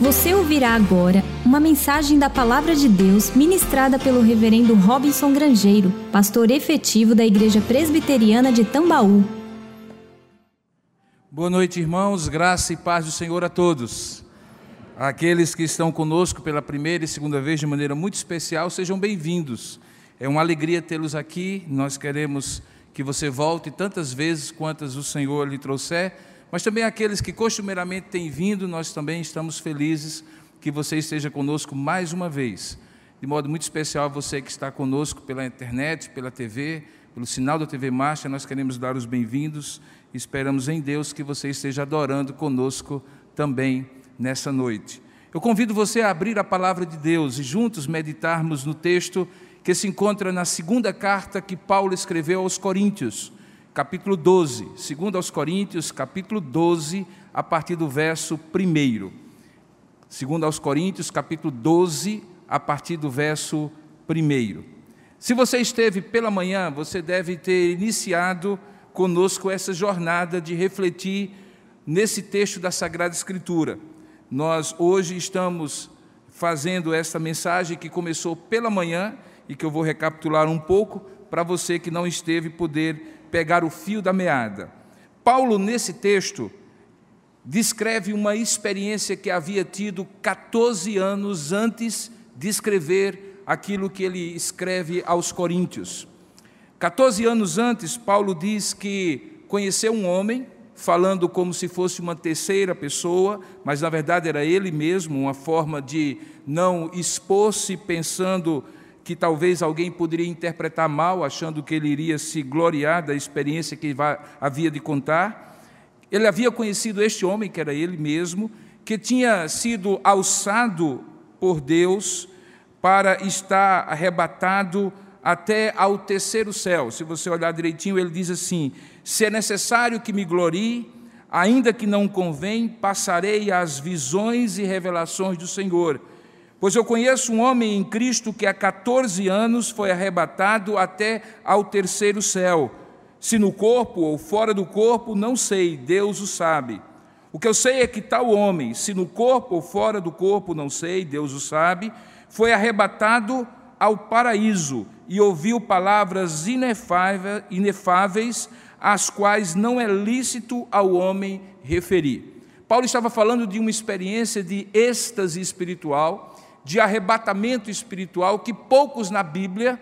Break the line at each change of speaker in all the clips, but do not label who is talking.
Você ouvirá agora uma mensagem da Palavra de Deus ministrada pelo Reverendo Robinson Grangeiro, pastor efetivo da Igreja Presbiteriana de Tambaú.
Boa noite, irmãos, graça e paz do Senhor a todos. Aqueles que estão conosco pela primeira e segunda vez de maneira muito especial, sejam bem-vindos. É uma alegria tê-los aqui. Nós queremos que você volte tantas vezes quantas o Senhor lhe trouxer mas também aqueles que costumeiramente têm vindo, nós também estamos felizes que você esteja conosco mais uma vez. De modo muito especial, você que está conosco pela internet, pela TV, pelo sinal da TV Marcha, nós queremos dar os bem-vindos esperamos em Deus que você esteja adorando conosco também nessa noite. Eu convido você a abrir a palavra de Deus e juntos meditarmos no texto que se encontra na segunda carta que Paulo escreveu aos Coríntios capítulo 12, segundo aos Coríntios, capítulo 12, a partir do verso 1. Segundo aos Coríntios, capítulo 12, a partir do verso 1. Se você esteve pela manhã, você deve ter iniciado conosco essa jornada de refletir nesse texto da Sagrada Escritura. Nós hoje estamos fazendo esta mensagem que começou pela manhã e que eu vou recapitular um pouco para você que não esteve poder pegar o fio da meada. Paulo, nesse texto, descreve uma experiência que havia tido 14 anos antes de escrever aquilo que ele escreve aos Coríntios. 14 anos antes, Paulo diz que conheceu um homem, falando como se fosse uma terceira pessoa, mas na verdade era ele mesmo, uma forma de não expor-se pensando que talvez alguém poderia interpretar mal, achando que ele iria se gloriar da experiência que havia de contar. Ele havia conhecido este homem, que era ele mesmo, que tinha sido alçado por Deus para estar arrebatado até ao terceiro céu. Se você olhar direitinho, ele diz assim: Se é necessário que me glorie, ainda que não convém, passarei às visões e revelações do Senhor. Pois eu conheço um homem em Cristo que há 14 anos foi arrebatado até ao terceiro céu. Se no corpo ou fora do corpo, não sei, Deus o sabe. O que eu sei é que tal homem, se no corpo ou fora do corpo, não sei, Deus o sabe, foi arrebatado ao paraíso e ouviu palavras inefáveis, às quais não é lícito ao homem referir. Paulo estava falando de uma experiência de êxtase espiritual de arrebatamento espiritual que poucos na Bíblia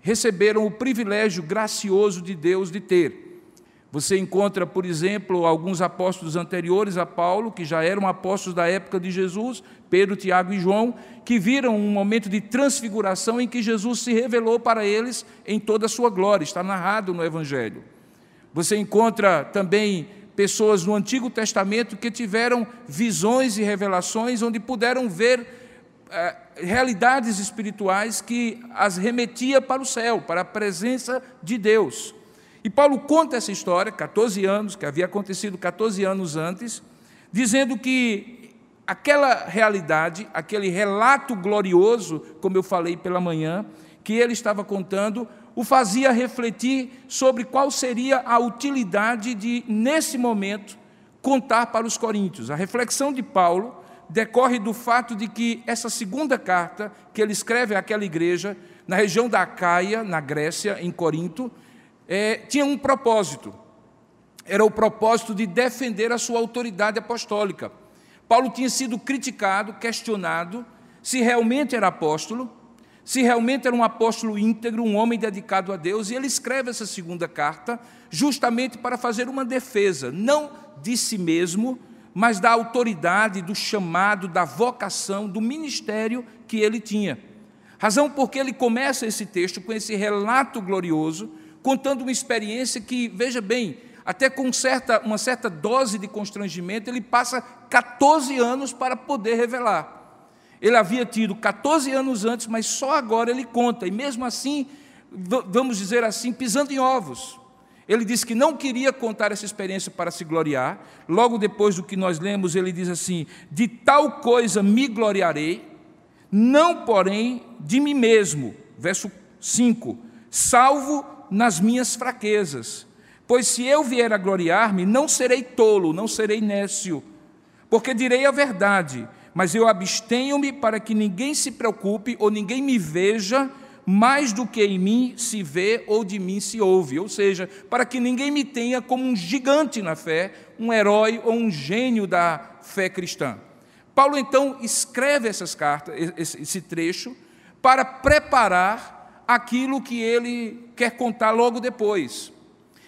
receberam o privilégio gracioso de Deus de ter. Você encontra, por exemplo, alguns apóstolos anteriores a Paulo, que já eram apóstolos da época de Jesus, Pedro, Tiago e João, que viram um momento de transfiguração em que Jesus se revelou para eles em toda a sua glória, está narrado no Evangelho. Você encontra também pessoas no Antigo Testamento que tiveram visões e revelações onde puderam ver realidades espirituais que as remetia para o céu, para a presença de Deus. E Paulo conta essa história, 14 anos, que havia acontecido 14 anos antes, dizendo que aquela realidade, aquele relato glorioso, como eu falei pela manhã, que ele estava contando, o fazia refletir sobre qual seria a utilidade de, nesse momento, contar para os coríntios. A reflexão de Paulo decorre do fato de que essa segunda carta que ele escreve àquela igreja, na região da Acaia, na Grécia, em Corinto, é, tinha um propósito. Era o propósito de defender a sua autoridade apostólica. Paulo tinha sido criticado, questionado, se realmente era apóstolo, se realmente era um apóstolo íntegro, um homem dedicado a Deus, e ele escreve essa segunda carta justamente para fazer uma defesa, não de si mesmo, mas da autoridade, do chamado, da vocação, do ministério que ele tinha. Razão porque ele começa esse texto com esse relato glorioso, contando uma experiência que, veja bem, até com certa, uma certa dose de constrangimento, ele passa 14 anos para poder revelar. Ele havia tido 14 anos antes, mas só agora ele conta, e mesmo assim, vamos dizer assim, pisando em ovos. Ele disse que não queria contar essa experiência para se gloriar. Logo depois do que nós lemos, ele diz assim: De tal coisa me gloriarei, não porém de mim mesmo. Verso 5: Salvo nas minhas fraquezas. Pois se eu vier a gloriar-me, não serei tolo, não serei nécio, porque direi a verdade. mas eu abstenho-me para que ninguém se preocupe ou ninguém me veja mais do que em mim se vê ou de mim se ouve, ou seja, para que ninguém me tenha como um gigante na fé, um herói ou um gênio da fé cristã. Paulo então escreve essas cartas, esse trecho, para preparar aquilo que ele quer contar logo depois.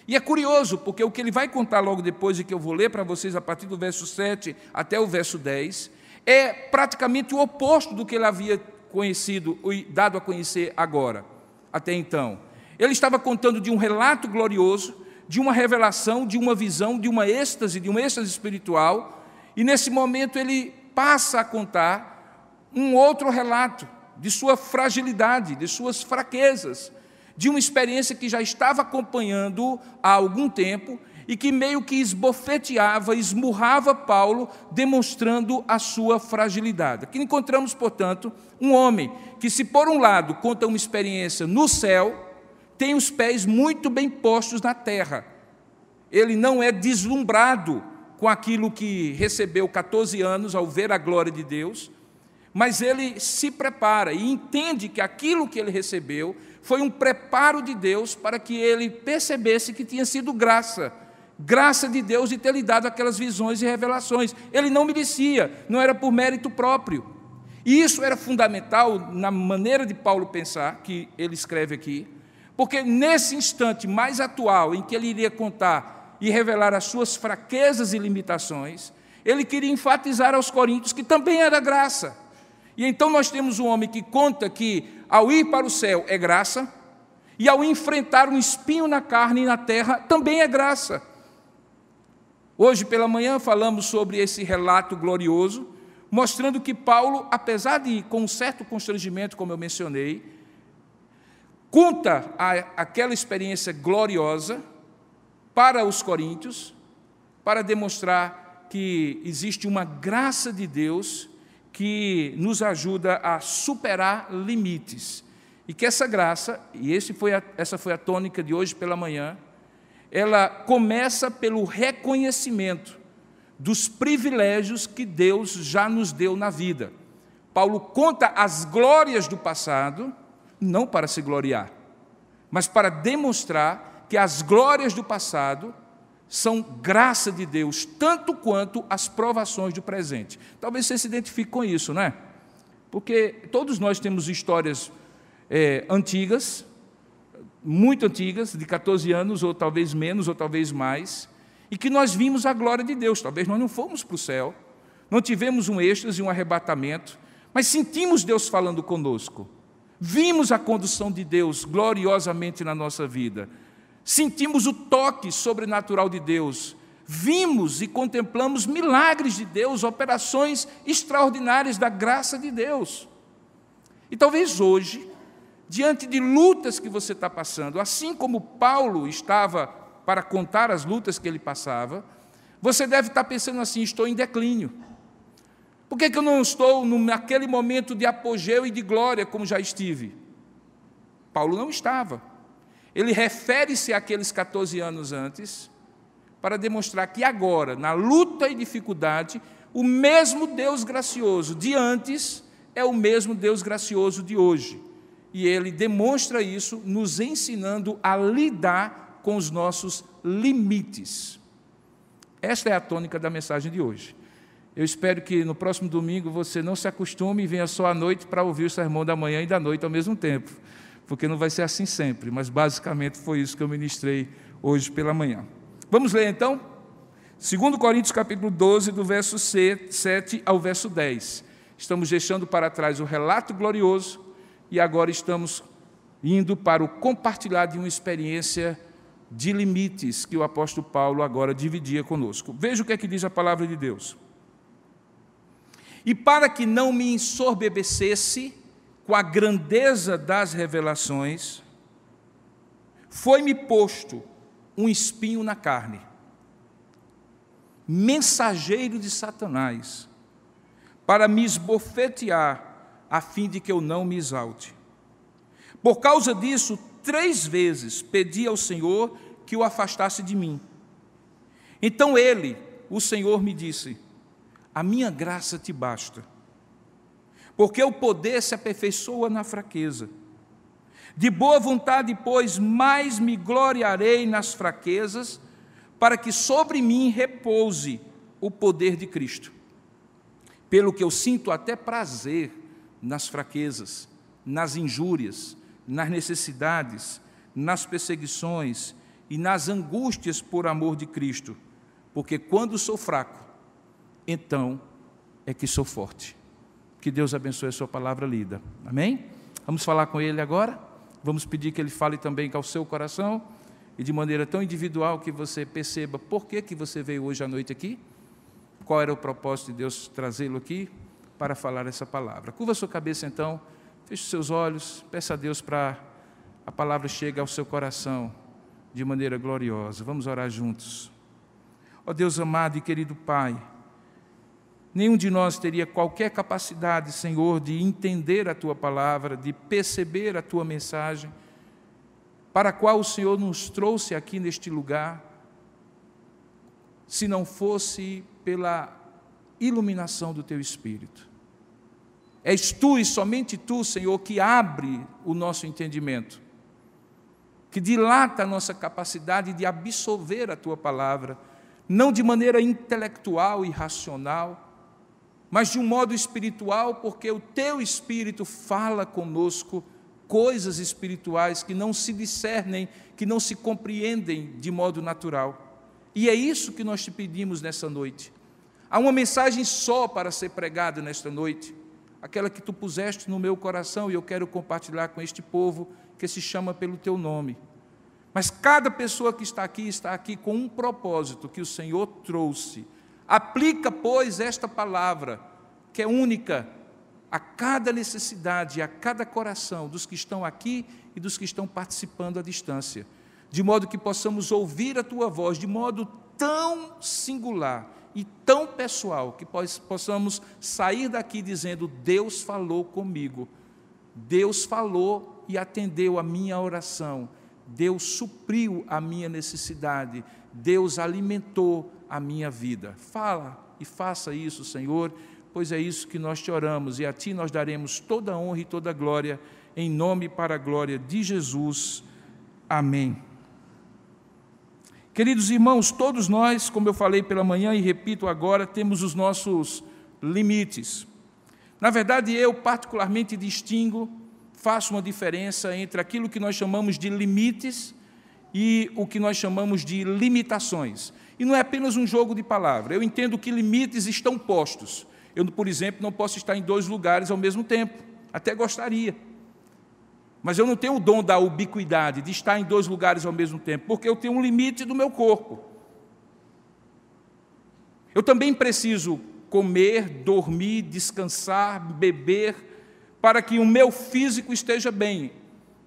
E é curioso, porque o que ele vai contar logo depois, e que eu vou ler para vocês a partir do verso 7 até o verso 10, é praticamente o oposto do que ele havia conhecido e dado a conhecer agora, até então. Ele estava contando de um relato glorioso, de uma revelação, de uma visão, de uma êxtase, de um êxtase espiritual, e nesse momento ele passa a contar um outro relato de sua fragilidade, de suas fraquezas, de uma experiência que já estava acompanhando há algum tempo e que meio que esbofeteava, esmurrava Paulo, demonstrando a sua fragilidade. Aqui encontramos, portanto, um homem que, se por um lado conta uma experiência no céu, tem os pés muito bem postos na terra. Ele não é deslumbrado com aquilo que recebeu 14 anos ao ver a glória de Deus, mas ele se prepara e entende que aquilo que ele recebeu foi um preparo de Deus para que ele percebesse que tinha sido graça graça de Deus de ter lhe dado aquelas visões e revelações. Ele não merecia, não era por mérito próprio. E isso era fundamental na maneira de Paulo pensar, que ele escreve aqui, porque nesse instante mais atual em que ele iria contar e revelar as suas fraquezas e limitações, ele queria enfatizar aos coríntios que também era graça. E então nós temos um homem que conta que ao ir para o céu é graça, e ao enfrentar um espinho na carne e na terra também é graça. Hoje pela manhã falamos sobre esse relato glorioso, mostrando que Paulo, apesar de com um certo constrangimento, como eu mencionei, conta a, aquela experiência gloriosa para os coríntios, para demonstrar que existe uma graça de Deus que nos ajuda a superar limites. E que essa graça, e esse foi a, essa foi a tônica de hoje pela manhã, ela começa pelo reconhecimento dos privilégios que Deus já nos deu na vida. Paulo conta as glórias do passado, não para se gloriar, mas para demonstrar que as glórias do passado são graça de Deus, tanto quanto as provações do presente. Talvez você se identifique com isso, não é? Porque todos nós temos histórias é, antigas, muito antigas, de 14 anos, ou talvez menos, ou talvez mais, e que nós vimos a glória de Deus. Talvez nós não fomos para o céu, não tivemos um êxtase, um arrebatamento, mas sentimos Deus falando conosco. Vimos a condução de Deus gloriosamente na nossa vida. Sentimos o toque sobrenatural de Deus. Vimos e contemplamos milagres de Deus, operações extraordinárias da graça de Deus. E talvez hoje diante de lutas que você está passando, assim como Paulo estava para contar as lutas que ele passava, você deve estar pensando assim: estou em declínio. Por que, que eu não estou naquele momento de apogeu e de glória como já estive? Paulo não estava. Ele refere-se àqueles 14 anos antes para demonstrar que agora, na luta e dificuldade, o mesmo Deus gracioso de antes é o mesmo Deus gracioso de hoje e ele demonstra isso nos ensinando a lidar com os nossos limites. Esta é a tônica da mensagem de hoje. Eu espero que no próximo domingo você não se acostume e venha só à noite para ouvir o sermão da manhã e da noite ao mesmo tempo, porque não vai ser assim sempre, mas basicamente foi isso que eu ministrei hoje pela manhã. Vamos ler então? 2 Coríntios capítulo 12, do verso 7 ao verso 10. Estamos deixando para trás o relato glorioso e agora estamos indo para o compartilhar de uma experiência de limites que o apóstolo Paulo agora dividia conosco. Veja o que é que diz a palavra de Deus. E para que não me ensorbebecesse com a grandeza das revelações, foi-me posto um espinho na carne, mensageiro de Satanás, para me esbofetear a fim de que eu não me exalte. Por causa disso, três vezes pedi ao Senhor que o afastasse de mim. Então ele, o Senhor, me disse: A minha graça te basta, porque o poder se aperfeiçoa na fraqueza. De boa vontade, pois, mais me gloriarei nas fraquezas, para que sobre mim repouse o poder de Cristo. Pelo que eu sinto até prazer nas fraquezas, nas injúrias, nas necessidades, nas perseguições e nas angústias por amor de Cristo, porque quando sou fraco, então é que sou forte. Que Deus abençoe a sua palavra lida. Amém? Vamos falar com Ele agora? Vamos pedir que Ele fale também com o seu coração e de maneira tão individual que você perceba por que, que você veio hoje à noite aqui, qual era o propósito de Deus trazê-lo aqui para falar essa palavra. Curva sua cabeça então, feche seus olhos, peça a Deus para a palavra chegue ao seu coração de maneira gloriosa. Vamos orar juntos. Ó Deus amado e querido Pai, nenhum de nós teria qualquer capacidade, Senhor, de entender a tua palavra, de perceber a tua mensagem, para a qual o Senhor nos trouxe aqui neste lugar, se não fosse pela iluminação do teu espírito. És tu e somente tu, Senhor, que abre o nosso entendimento, que dilata a nossa capacidade de absorver a tua palavra, não de maneira intelectual e racional, mas de um modo espiritual, porque o teu espírito fala conosco coisas espirituais que não se discernem, que não se compreendem de modo natural. E é isso que nós te pedimos nessa noite. Há uma mensagem só para ser pregada nesta noite, aquela que tu puseste no meu coração e eu quero compartilhar com este povo que se chama pelo teu nome. Mas cada pessoa que está aqui está aqui com um propósito que o Senhor trouxe. Aplica, pois, esta palavra, que é única, a cada necessidade, a cada coração dos que estão aqui e dos que estão participando à distância, de modo que possamos ouvir a tua voz de modo tão singular e tão pessoal que possamos sair daqui dizendo: Deus falou comigo, Deus falou e atendeu a minha oração, Deus supriu a minha necessidade, Deus alimentou a minha vida. Fala e faça isso, Senhor pois é isso que nós te oramos, e a ti nós daremos toda honra e toda glória, em nome para a glória de Jesus. Amém. Queridos irmãos, todos nós, como eu falei pela manhã e repito agora, temos os nossos limites. Na verdade, eu particularmente distingo, faço uma diferença entre aquilo que nós chamamos de limites e o que nós chamamos de limitações. E não é apenas um jogo de palavras. Eu entendo que limites estão postos. Eu, por exemplo, não posso estar em dois lugares ao mesmo tempo. Até gostaria. Mas eu não tenho o dom da ubiquidade, de estar em dois lugares ao mesmo tempo, porque eu tenho um limite do meu corpo. Eu também preciso comer, dormir, descansar, beber, para que o meu físico esteja bem.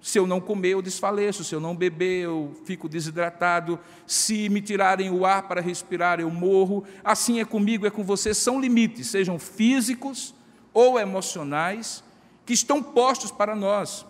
Se eu não comer, eu desfaleço. Se eu não beber, eu fico desidratado. Se me tirarem o ar para respirar, eu morro. Assim é comigo, é com você. São limites, sejam físicos ou emocionais, que estão postos para nós.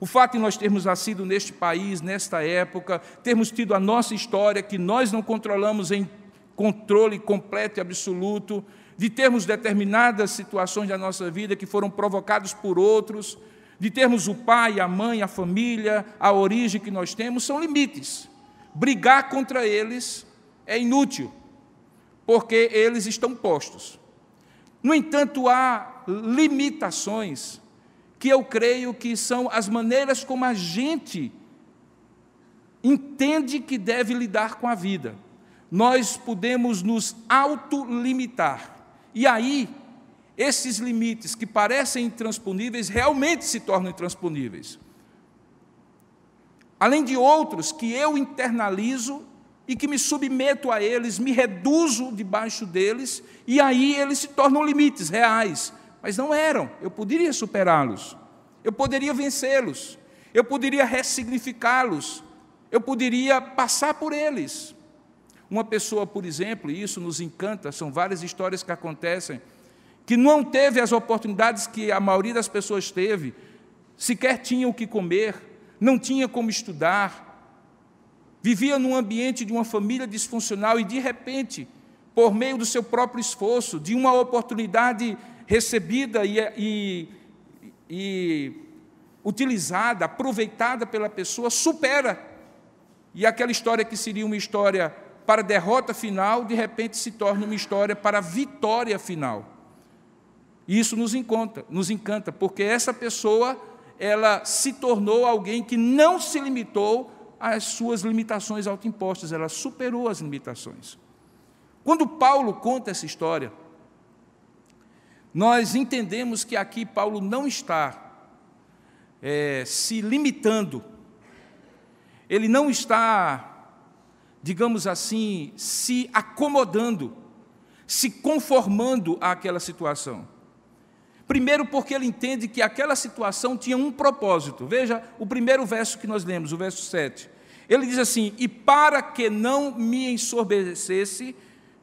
O fato de nós termos nascido neste país, nesta época, termos tido a nossa história, que nós não controlamos em controle completo e absoluto, de termos determinadas situações da nossa vida que foram provocadas por outros, de termos o pai, a mãe, a família, a origem que nós temos, são limites. Brigar contra eles é inútil, porque eles estão postos. No entanto, há limitações que eu creio que são as maneiras como a gente entende que deve lidar com a vida. Nós podemos nos autolimitar. E aí, esses limites que parecem intransponíveis realmente se tornam intransponíveis. Além de outros que eu internalizo e que me submeto a eles, me reduzo debaixo deles, e aí eles se tornam limites reais, mas não eram. Eu poderia superá-los, eu poderia vencê-los, eu poderia ressignificá-los, eu poderia passar por eles. Uma pessoa, por exemplo, e isso nos encanta, são várias histórias que acontecem, que não teve as oportunidades que a maioria das pessoas teve, sequer tinha o que comer, não tinha como estudar, vivia num ambiente de uma família disfuncional e, de repente, por meio do seu próprio esforço, de uma oportunidade recebida e, e, e utilizada, aproveitada pela pessoa, supera. E aquela história que seria uma história para derrota final, de repente se torna uma história para vitória final. E isso nos encanta, nos encanta, porque essa pessoa, ela se tornou alguém que não se limitou às suas limitações autoimpostas, ela superou as limitações. Quando Paulo conta essa história, nós entendemos que aqui Paulo não está é, se limitando, ele não está, digamos assim, se acomodando, se conformando àquela situação. Primeiro, porque ele entende que aquela situação tinha um propósito. Veja o primeiro verso que nós lemos, o verso 7. Ele diz assim: E para que não me ensoberbecesse,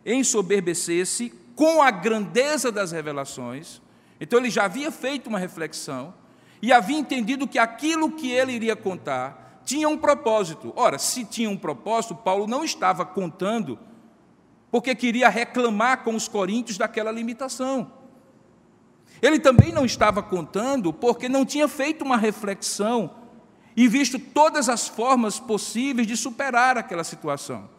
ensoberbecesse com a grandeza das revelações, então ele já havia feito uma reflexão e havia entendido que aquilo que ele iria contar tinha um propósito. Ora, se tinha um propósito, Paulo não estava contando porque queria reclamar com os coríntios daquela limitação. Ele também não estava contando porque não tinha feito uma reflexão e visto todas as formas possíveis de superar aquela situação.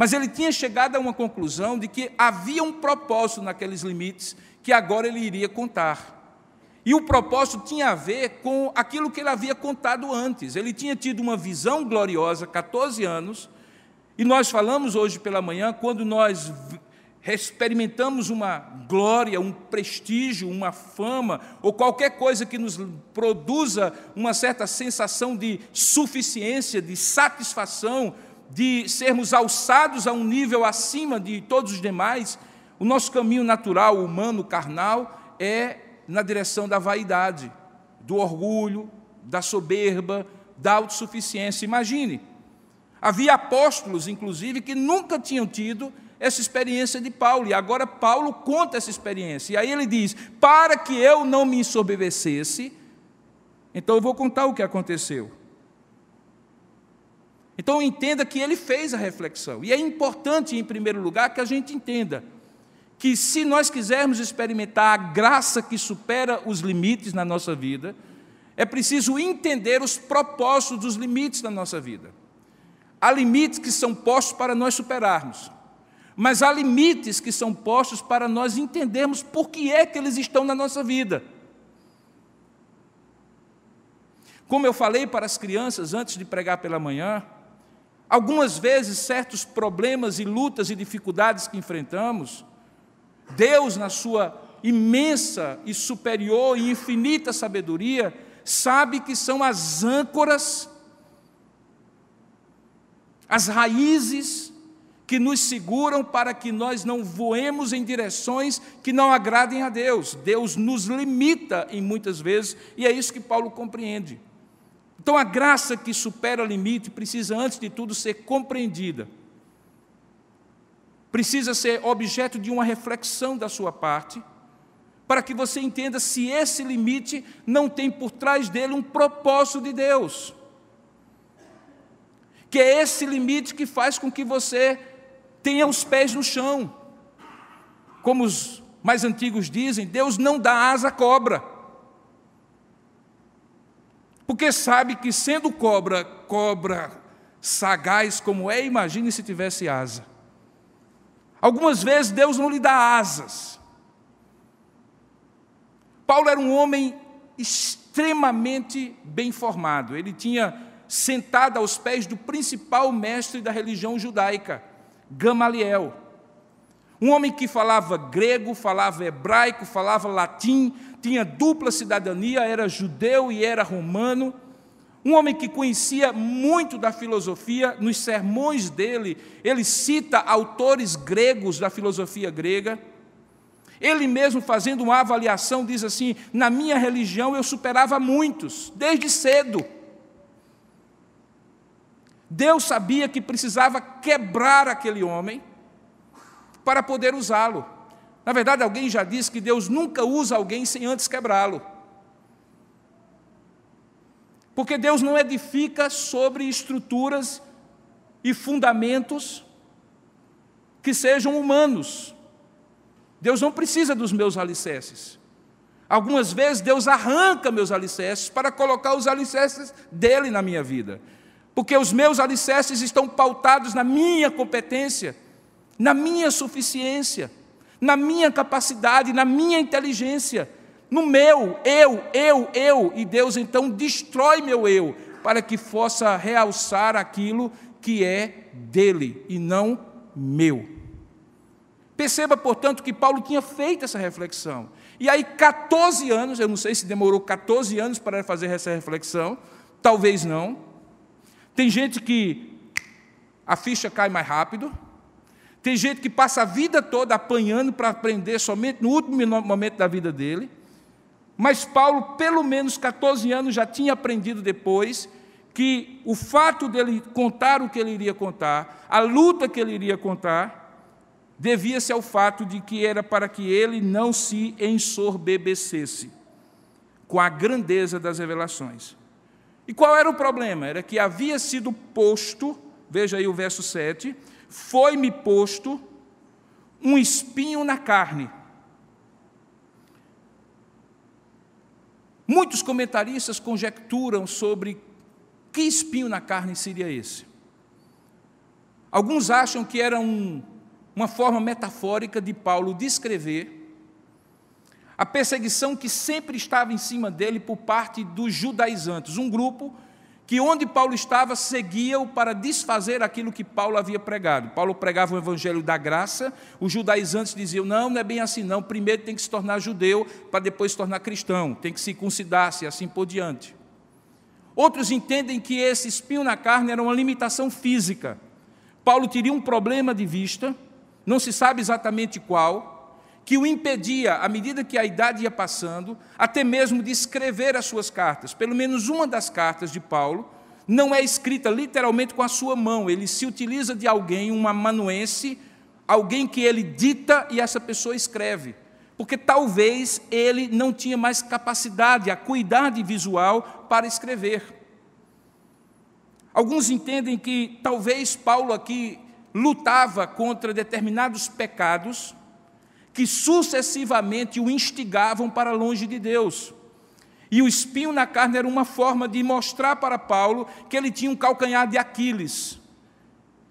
Mas ele tinha chegado a uma conclusão de que havia um propósito naqueles limites que agora ele iria contar. E o propósito tinha a ver com aquilo que ele havia contado antes. Ele tinha tido uma visão gloriosa, 14 anos, e nós falamos hoje pela manhã, quando nós experimentamos uma glória, um prestígio, uma fama, ou qualquer coisa que nos produza uma certa sensação de suficiência, de satisfação, de sermos alçados a um nível acima de todos os demais, o nosso caminho natural, humano, carnal, é na direção da vaidade, do orgulho, da soberba, da autossuficiência. Imagine, havia apóstolos, inclusive, que nunca tinham tido essa experiência de Paulo, e agora Paulo conta essa experiência. E aí ele diz: Para que eu não me ensoberbecesse, então eu vou contar o que aconteceu. Então entenda que ele fez a reflexão. E é importante, em primeiro lugar, que a gente entenda que se nós quisermos experimentar a graça que supera os limites na nossa vida, é preciso entender os propósitos dos limites da nossa vida. Há limites que são postos para nós superarmos, mas há limites que são postos para nós entendermos por que é que eles estão na nossa vida. Como eu falei para as crianças antes de pregar pela manhã, Algumas vezes, certos problemas e lutas e dificuldades que enfrentamos, Deus, na sua imensa e superior e infinita sabedoria, sabe que são as âncoras, as raízes que nos seguram para que nós não voemos em direções que não agradem a Deus. Deus nos limita em muitas vezes, e é isso que Paulo compreende. Então a graça que supera o limite precisa, antes de tudo, ser compreendida. Precisa ser objeto de uma reflexão da sua parte, para que você entenda se esse limite não tem por trás dele um propósito de Deus. Que é esse limite que faz com que você tenha os pés no chão. Como os mais antigos dizem, Deus não dá asa à cobra porque sabe que sendo cobra, cobra sagaz como é, imagine se tivesse asa. Algumas vezes Deus não lhe dá asas. Paulo era um homem extremamente bem formado. Ele tinha sentado aos pés do principal mestre da religião judaica, Gamaliel. Um homem que falava grego, falava hebraico, falava latim, tinha dupla cidadania, era judeu e era romano. Um homem que conhecia muito da filosofia, nos sermões dele, ele cita autores gregos da filosofia grega. Ele mesmo, fazendo uma avaliação, diz assim: Na minha religião eu superava muitos, desde cedo. Deus sabia que precisava quebrar aquele homem para poder usá-lo. Na verdade, alguém já disse que Deus nunca usa alguém sem antes quebrá-lo. Porque Deus não edifica sobre estruturas e fundamentos que sejam humanos. Deus não precisa dos meus alicerces. Algumas vezes Deus arranca meus alicerces para colocar os alicerces dele na minha vida. Porque os meus alicerces estão pautados na minha competência, na minha suficiência, na minha capacidade, na minha inteligência, no meu eu, eu, eu. E Deus então destrói meu eu, para que possa realçar aquilo que é dele e não meu. Perceba, portanto, que Paulo tinha feito essa reflexão. E aí, 14 anos, eu não sei se demorou 14 anos para fazer essa reflexão, talvez não. Tem gente que a ficha cai mais rápido, tem gente que passa a vida toda apanhando para aprender somente no último momento da vida dele. Mas Paulo, pelo menos 14 anos, já tinha aprendido depois que o fato dele contar o que ele iria contar, a luta que ele iria contar, devia-se ao fato de que era para que ele não se ensorbebecesse com a grandeza das revelações. E qual era o problema? Era que havia sido posto, veja aí o verso 7, foi-me posto um espinho na carne. Muitos comentaristas conjecturam sobre que espinho na carne seria esse? Alguns acham que era um, uma forma metafórica de Paulo descrever a perseguição que sempre estava em cima dele por parte dos judaizantes, um grupo que onde Paulo estava seguia-o para desfazer aquilo que Paulo havia pregado. Paulo pregava o evangelho da graça, os judaizantes diziam: não, não é bem assim, não. Primeiro tem que se tornar judeu para depois se tornar cristão, tem que se circuncidar-se e assim por diante. Outros entendem que esse espinho na carne era uma limitação física. Paulo teria um problema de vista, não se sabe exatamente qual, que o impedia, à medida que a idade ia passando, até mesmo de escrever as suas cartas. Pelo menos uma das cartas de Paulo não é escrita literalmente com a sua mão, ele se utiliza de alguém, um amanuense, alguém que ele dita e essa pessoa escreve porque talvez ele não tinha mais capacidade, acuidade visual para escrever. Alguns entendem que talvez Paulo aqui lutava contra determinados pecados que sucessivamente o instigavam para longe de Deus. E o espinho na carne era uma forma de mostrar para Paulo que ele tinha um calcanhar de Aquiles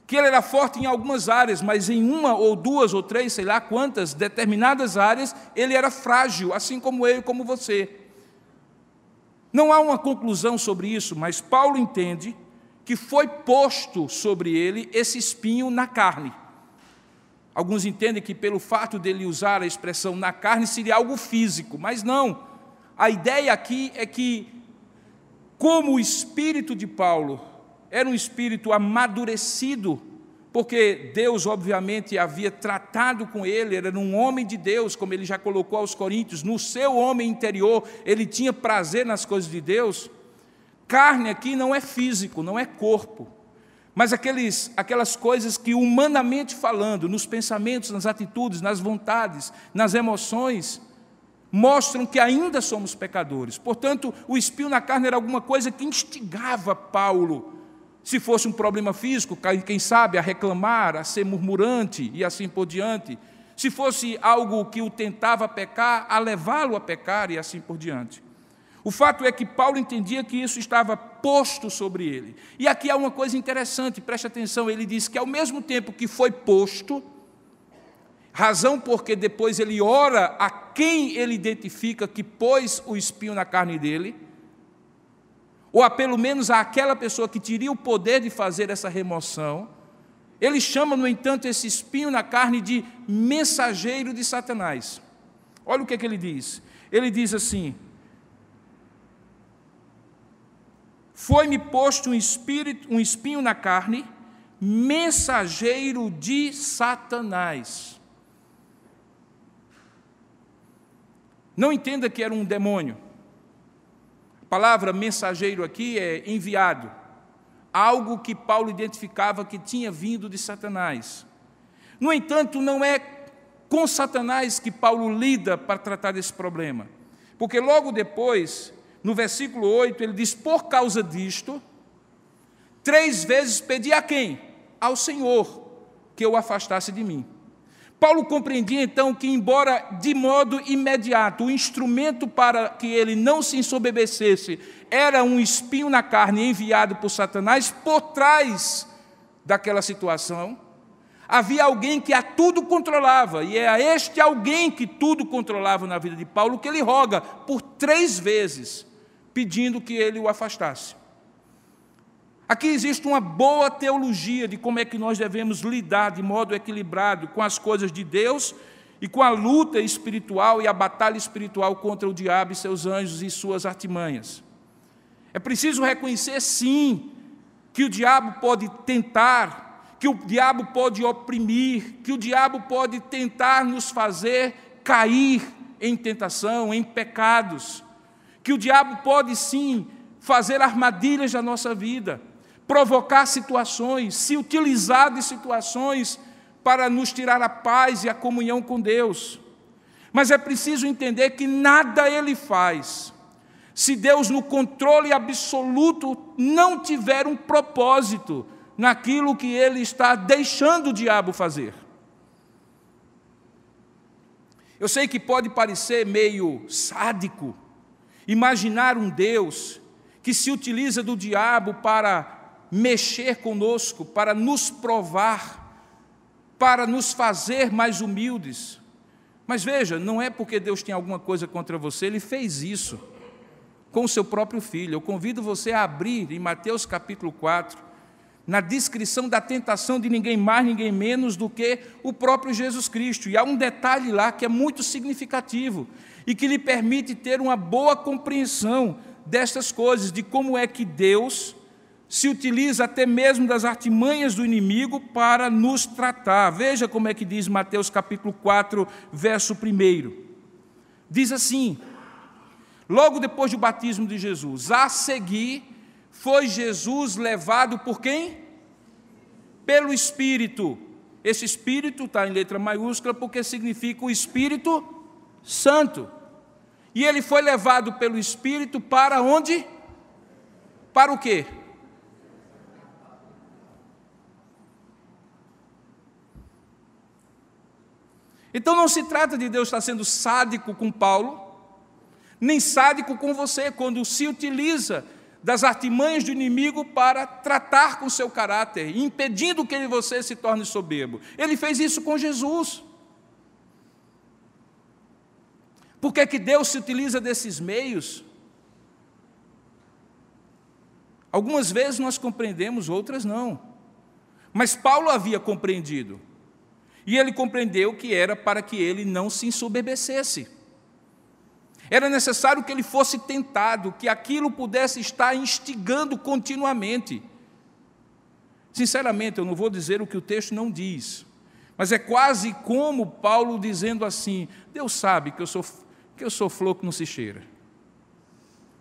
que ele era forte em algumas áreas, mas em uma ou duas ou três, sei lá quantas, determinadas áreas, ele era frágil, assim como eu e como você. Não há uma conclusão sobre isso, mas Paulo entende que foi posto sobre ele esse espinho na carne. Alguns entendem que pelo fato dele usar a expressão na carne seria algo físico, mas não. A ideia aqui é que, como o espírito de Paulo era um espírito amadurecido, porque Deus, obviamente, havia tratado com ele, era um homem de Deus, como ele já colocou aos Coríntios, no seu homem interior, ele tinha prazer nas coisas de Deus. Carne aqui não é físico, não é corpo, mas aqueles, aquelas coisas que, humanamente falando, nos pensamentos, nas atitudes, nas vontades, nas emoções, mostram que ainda somos pecadores. Portanto, o espinho na carne era alguma coisa que instigava Paulo se fosse um problema físico, quem sabe a reclamar, a ser murmurante e assim por diante. Se fosse algo que o tentava pecar, a levá-lo a pecar e assim por diante. O fato é que Paulo entendia que isso estava posto sobre ele. E aqui há uma coisa interessante, preste atenção: ele diz que ao mesmo tempo que foi posto, razão porque depois ele ora a quem ele identifica que pôs o espinho na carne dele, ou a pelo menos àquela pessoa que teria o poder de fazer essa remoção, ele chama, no entanto, esse espinho na carne de mensageiro de Satanás. Olha o que, é que ele diz. Ele diz assim: Foi-me posto um espírito, um espinho na carne, mensageiro de Satanás. Não entenda que era um demônio palavra mensageiro aqui é enviado, algo que Paulo identificava que tinha vindo de Satanás. No entanto, não é com Satanás que Paulo lida para tratar desse problema, porque logo depois, no versículo 8, ele diz: Por causa disto, três vezes pedi a quem? Ao Senhor, que eu afastasse de mim. Paulo compreendia então que, embora de modo imediato o instrumento para que ele não se ensoberbecesse era um espinho na carne enviado por Satanás, por trás daquela situação, havia alguém que a tudo controlava, e é a este alguém que tudo controlava na vida de Paulo que ele roga por três vezes, pedindo que ele o afastasse. Aqui existe uma boa teologia de como é que nós devemos lidar de modo equilibrado com as coisas de Deus e com a luta espiritual e a batalha espiritual contra o diabo e seus anjos e suas artimanhas. É preciso reconhecer, sim, que o diabo pode tentar, que o diabo pode oprimir, que o diabo pode tentar nos fazer cair em tentação, em pecados, que o diabo pode sim fazer armadilhas na nossa vida provocar situações, se utilizar de situações para nos tirar a paz e a comunhão com Deus. Mas é preciso entender que nada ele faz se Deus, no controle absoluto, não tiver um propósito naquilo que ele está deixando o diabo fazer. Eu sei que pode parecer meio sádico imaginar um Deus que se utiliza do diabo para mexer conosco, para nos provar, para nos fazer mais humildes. Mas veja, não é porque Deus tem alguma coisa contra você, Ele fez isso com o seu próprio filho. Eu convido você a abrir em Mateus capítulo 4, na descrição da tentação de ninguém mais, ninguém menos do que o próprio Jesus Cristo. E há um detalhe lá que é muito significativo e que lhe permite ter uma boa compreensão destas coisas, de como é que Deus se utiliza até mesmo das artimanhas do inimigo para nos tratar. Veja como é que diz Mateus capítulo 4, verso 1. Diz assim: Logo depois do batismo de Jesus, a seguir, foi Jesus levado por quem? Pelo Espírito. Esse Espírito está em letra maiúscula porque significa o Espírito Santo. E ele foi levado pelo Espírito para onde? Para o quê? Então não se trata de Deus estar sendo sádico com Paulo, nem sádico com você, quando se utiliza das artimanhas do inimigo para tratar com seu caráter, impedindo que você se torne soberbo. Ele fez isso com Jesus. Por que, que Deus se utiliza desses meios? Algumas vezes nós compreendemos, outras não. Mas Paulo havia compreendido. E ele compreendeu que era para que ele não se ensoberbecesse. Era necessário que ele fosse tentado, que aquilo pudesse estar instigando continuamente. Sinceramente, eu não vou dizer o que o texto não diz, mas é quase como Paulo dizendo assim: Deus sabe que eu sou, que eu sou flor que não se cheira.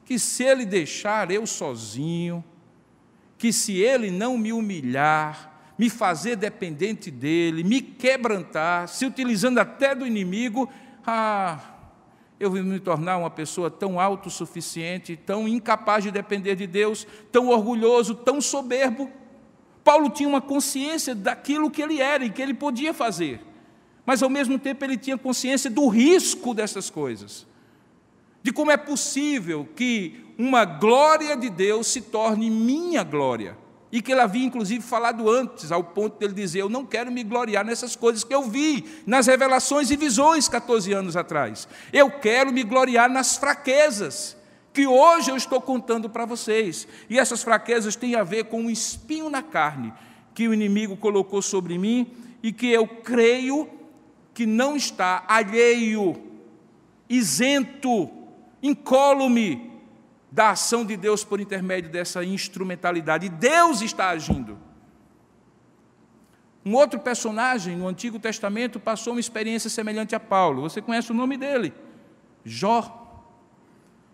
Que se ele deixar eu sozinho, que se ele não me humilhar, me fazer dependente dele, me quebrantar, se utilizando até do inimigo, ah, eu vou me tornar uma pessoa tão autossuficiente, tão incapaz de depender de Deus, tão orgulhoso, tão soberbo. Paulo tinha uma consciência daquilo que ele era e que ele podia fazer, mas ao mesmo tempo ele tinha consciência do risco dessas coisas, de como é possível que uma glória de Deus se torne minha glória e que ele havia inclusive falado antes, ao ponto de ele dizer: Eu não quero me gloriar nessas coisas que eu vi, nas revelações e visões 14 anos atrás. Eu quero me gloriar nas fraquezas que hoje eu estou contando para vocês. E essas fraquezas têm a ver com um espinho na carne que o inimigo colocou sobre mim e que eu creio que não está alheio, isento, incólume da ação de Deus por intermédio dessa instrumentalidade. Deus está agindo. Um outro personagem no Antigo Testamento passou uma experiência semelhante a Paulo. Você conhece o nome dele? Jó.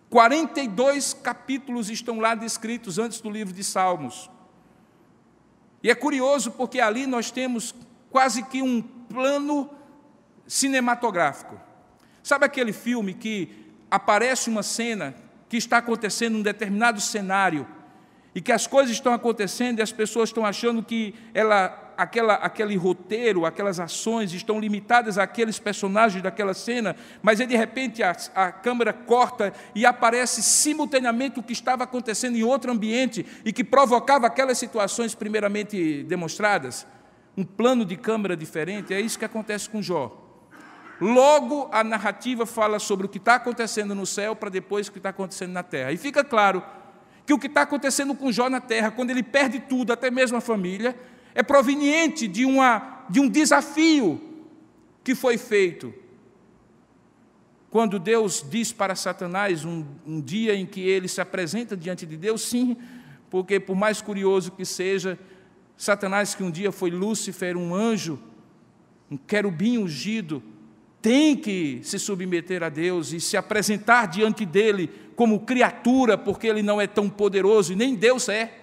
42 capítulos estão lá descritos antes do livro de Salmos. E é curioso porque ali nós temos quase que um plano cinematográfico. Sabe aquele filme que aparece uma cena que está acontecendo um determinado cenário e que as coisas estão acontecendo e as pessoas estão achando que ela aquela, aquele roteiro, aquelas ações estão limitadas àqueles personagens daquela cena, mas aí, de repente a, a câmera corta e aparece simultaneamente o que estava acontecendo em outro ambiente e que provocava aquelas situações primeiramente demonstradas. Um plano de câmera diferente, é isso que acontece com Jó. Logo, a narrativa fala sobre o que está acontecendo no céu para depois o que está acontecendo na terra. E fica claro que o que está acontecendo com Jó na terra, quando ele perde tudo, até mesmo a família, é proveniente de, uma, de um desafio que foi feito. Quando Deus diz para Satanás, um, um dia em que ele se apresenta diante de Deus, sim, porque por mais curioso que seja, Satanás, que um dia foi Lúcifer, um anjo, um querubim ungido, tem que se submeter a Deus e se apresentar diante dele como criatura, porque ele não é tão poderoso e nem Deus é.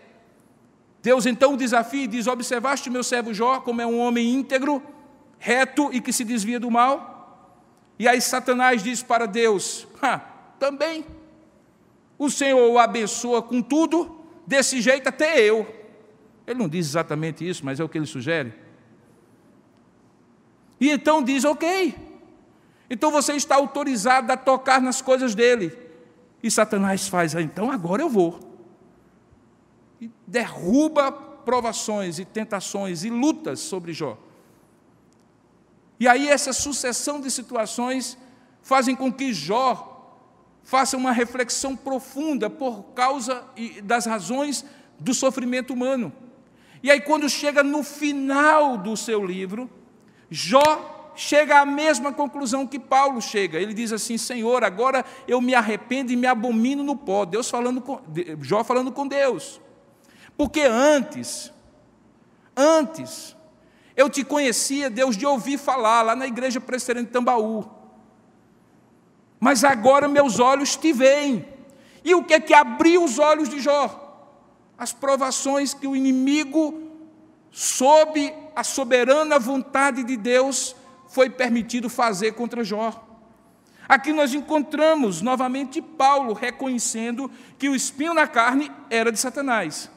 Deus então desafia e diz: Observaste meu servo Jó, como é um homem íntegro, reto e que se desvia do mal? E aí Satanás diz para Deus: Também. O Senhor o abençoa com tudo, desse jeito até eu. Ele não diz exatamente isso, mas é o que ele sugere. E então diz: Ok, então você está autorizado a tocar nas coisas dele. E Satanás faz, ah, então agora eu vou. E derruba provações e tentações e lutas sobre Jó. E aí essa sucessão de situações fazem com que Jó faça uma reflexão profunda por causa das razões do sofrimento humano. E aí quando chega no final do seu livro, Jó chega à mesma conclusão que Paulo chega. Ele diz assim: Senhor, agora eu me arrependo e me abomino no pó. Deus falando com, Jó falando com Deus. Porque antes, antes, eu te conhecia, Deus, de ouvir falar, lá na igreja presbiteriana de Tambaú. Mas agora meus olhos te veem. E o que é que abriu os olhos de Jó? As provações que o inimigo, sob a soberana vontade de Deus, foi permitido fazer contra Jó. Aqui nós encontramos novamente Paulo reconhecendo que o espinho na carne era de Satanás.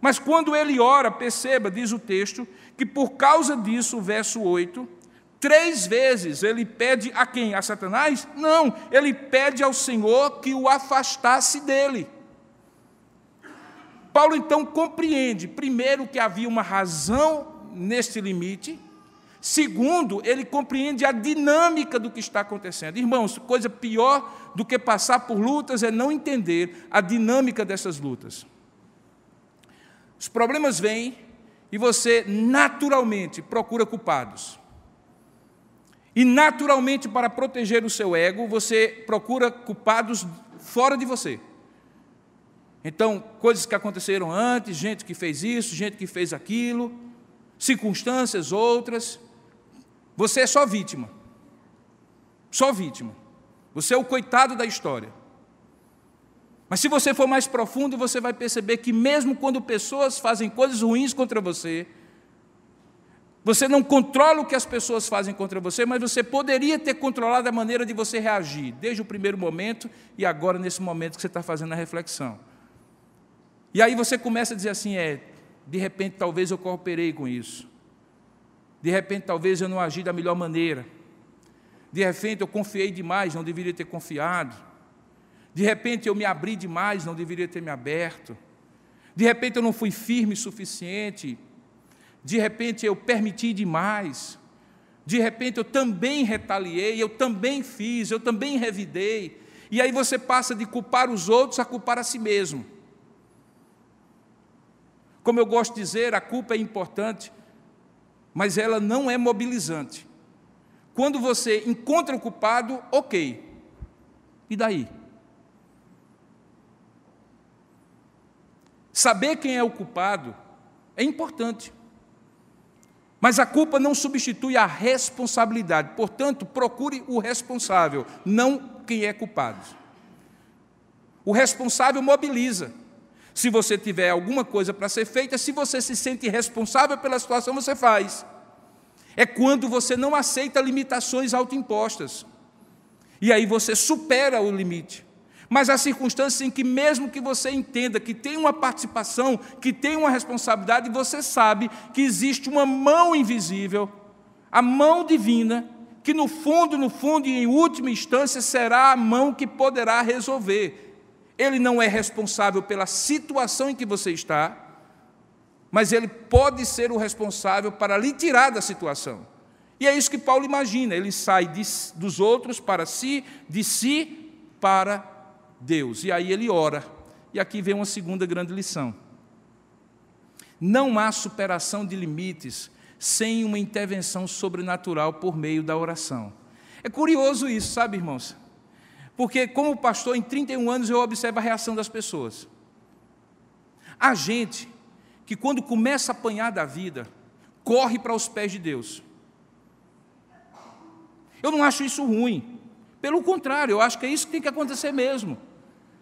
Mas quando ele ora, perceba, diz o texto, que por causa disso, verso 8, três vezes ele pede a quem? A Satanás? Não, ele pede ao Senhor que o afastasse dele. Paulo então compreende, primeiro, que havia uma razão neste limite, Segundo, ele compreende a dinâmica do que está acontecendo. Irmãos, coisa pior do que passar por lutas é não entender a dinâmica dessas lutas. Os problemas vêm e você naturalmente procura culpados. E naturalmente, para proteger o seu ego, você procura culpados fora de você. Então, coisas que aconteceram antes, gente que fez isso, gente que fez aquilo, circunstâncias outras. Você é só vítima. Só vítima. Você é o coitado da história. Mas se você for mais profundo, você vai perceber que, mesmo quando pessoas fazem coisas ruins contra você, você não controla o que as pessoas fazem contra você, mas você poderia ter controlado a maneira de você reagir, desde o primeiro momento e agora nesse momento que você está fazendo a reflexão. E aí você começa a dizer assim: é, de repente talvez eu cooperei com isso. De repente, talvez eu não agi da melhor maneira. De repente, eu confiei demais, não deveria ter confiado. De repente, eu me abri demais, não deveria ter me aberto. De repente, eu não fui firme o suficiente. De repente, eu permiti demais. De repente, eu também retaliei, eu também fiz, eu também revidei. E aí você passa de culpar os outros a culpar a si mesmo. Como eu gosto de dizer, a culpa é importante, mas ela não é mobilizante. Quando você encontra o culpado, ok. E daí? Saber quem é o culpado é importante. Mas a culpa não substitui a responsabilidade. Portanto, procure o responsável, não quem é culpado. O responsável mobiliza. Se você tiver alguma coisa para ser feita, se você se sente responsável pela situação, você faz. É quando você não aceita limitações autoimpostas. E aí você supera o limite. Mas há circunstâncias em que, mesmo que você entenda que tem uma participação, que tem uma responsabilidade, você sabe que existe uma mão invisível, a mão divina, que no fundo, no fundo e em última instância será a mão que poderá resolver. Ele não é responsável pela situação em que você está, mas ele pode ser o responsável para lhe tirar da situação. E é isso que Paulo imagina: ele sai de, dos outros para si, de si para Deus. E aí ele ora. E aqui vem uma segunda grande lição. Não há superação de limites sem uma intervenção sobrenatural por meio da oração. É curioso isso, sabe, irmãos? Porque, como pastor, em 31 anos eu observo a reação das pessoas. A gente que, quando começa a apanhar da vida, corre para os pés de Deus. Eu não acho isso ruim. Pelo contrário, eu acho que é isso que tem que acontecer mesmo.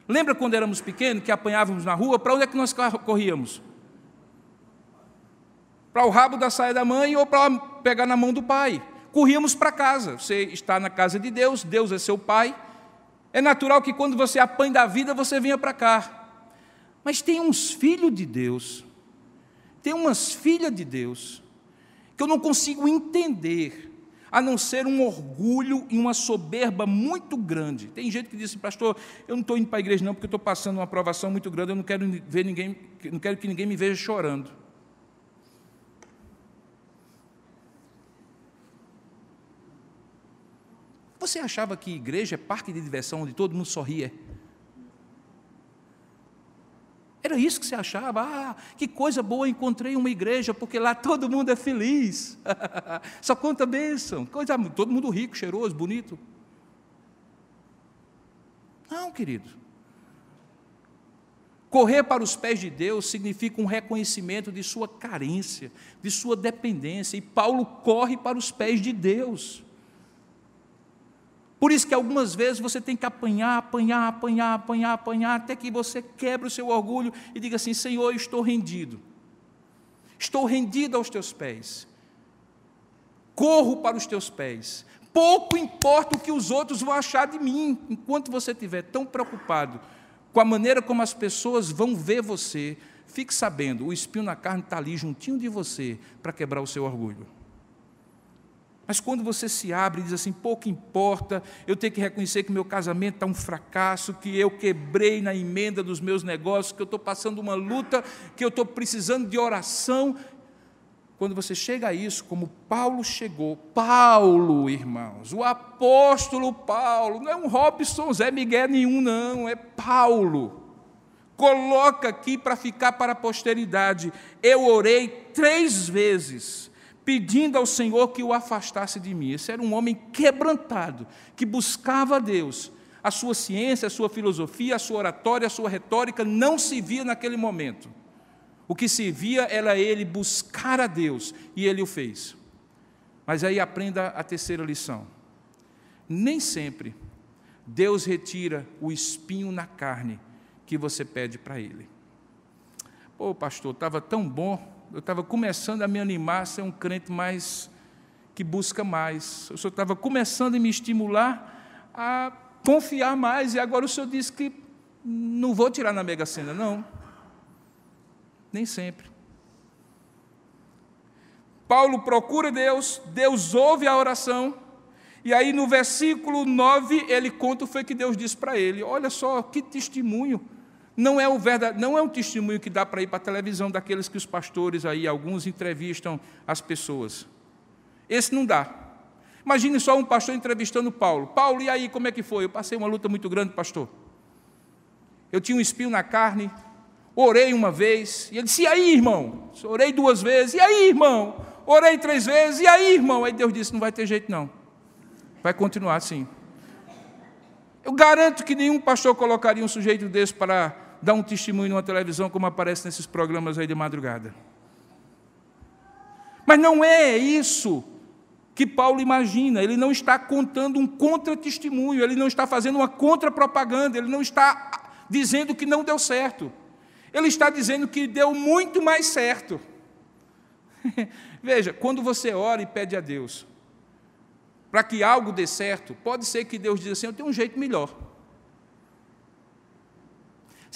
Lembra quando éramos pequenos, que apanhávamos na rua? Para onde é que nós corríamos? Para o rabo da saia da mãe ou para pegar na mão do pai? Corríamos para casa. Você está na casa de Deus, Deus é seu pai. É natural que quando você apanha da vida, você venha para cá. Mas tem uns filhos de Deus, tem umas filhas de Deus, que eu não consigo entender a não ser um orgulho e uma soberba muito grande. Tem gente que diz assim, pastor, eu não estou indo para a igreja não, porque eu estou passando uma aprovação muito grande, eu não quero ver ninguém, não quero que ninguém me veja chorando. Você achava que igreja é parque de diversão onde todo mundo sorria? Era isso que você achava? Ah, que coisa boa, encontrei uma igreja, porque lá todo mundo é feliz. Só conta bênção. Coisa, todo mundo rico, cheiroso, bonito. Não, querido. Correr para os pés de Deus significa um reconhecimento de sua carência, de sua dependência. E Paulo corre para os pés de Deus. Por isso que algumas vezes você tem que apanhar, apanhar, apanhar, apanhar, apanhar, até que você quebre o seu orgulho e diga assim: Senhor, eu estou rendido. Estou rendido aos teus pés. Corro para os teus pés. Pouco importa o que os outros vão achar de mim, enquanto você estiver tão preocupado com a maneira como as pessoas vão ver você, fique sabendo, o espinho na carne está ali juntinho de você para quebrar o seu orgulho. Mas quando você se abre e diz assim, pouco importa, eu tenho que reconhecer que meu casamento está um fracasso, que eu quebrei na emenda dos meus negócios, que eu estou passando uma luta, que eu estou precisando de oração. Quando você chega a isso, como Paulo chegou, Paulo, irmãos, o apóstolo Paulo, não é um Robson Zé Miguel nenhum, não, é Paulo. Coloca aqui para ficar para a posteridade. Eu orei três vezes pedindo ao Senhor que o afastasse de mim. Esse era um homem quebrantado, que buscava a Deus. A sua ciência, a sua filosofia, a sua oratória, a sua retórica não se via naquele momento. O que se via era ele buscar a Deus, e ele o fez. Mas aí aprenda a terceira lição. Nem sempre Deus retira o espinho na carne que você pede para ele. Pô, pastor, estava tão bom eu estava começando a me animar a ser um crente mais que busca mais. Eu estava começando a me estimular a confiar mais, e agora o senhor disse que não vou tirar na Mega Sena, não. Nem sempre. Paulo procura Deus, Deus ouve a oração, e aí no versículo 9 ele conta o que Deus disse para ele. Olha só que testemunho não é, o verdade, não é um testemunho que dá para ir para a televisão daqueles que os pastores aí, alguns entrevistam as pessoas. Esse não dá. Imagine só um pastor entrevistando Paulo. Paulo, e aí, como é que foi? Eu passei uma luta muito grande, pastor. Eu tinha um espinho na carne, orei uma vez, e ele disse: E aí, irmão? Orei duas vezes, e aí, irmão? Orei três vezes, e aí, irmão? Aí Deus disse: Não vai ter jeito, não. Vai continuar assim. Eu garanto que nenhum pastor colocaria um sujeito desse para dar um testemunho numa televisão como aparece nesses programas aí de madrugada. Mas não é isso que Paulo imagina, ele não está contando um contra-testemunho, ele não está fazendo uma contra-propaganda, ele não está dizendo que não deu certo, ele está dizendo que deu muito mais certo. Veja, quando você ora e pede a Deus para que algo dê certo, pode ser que Deus diga assim: eu tenho um jeito melhor.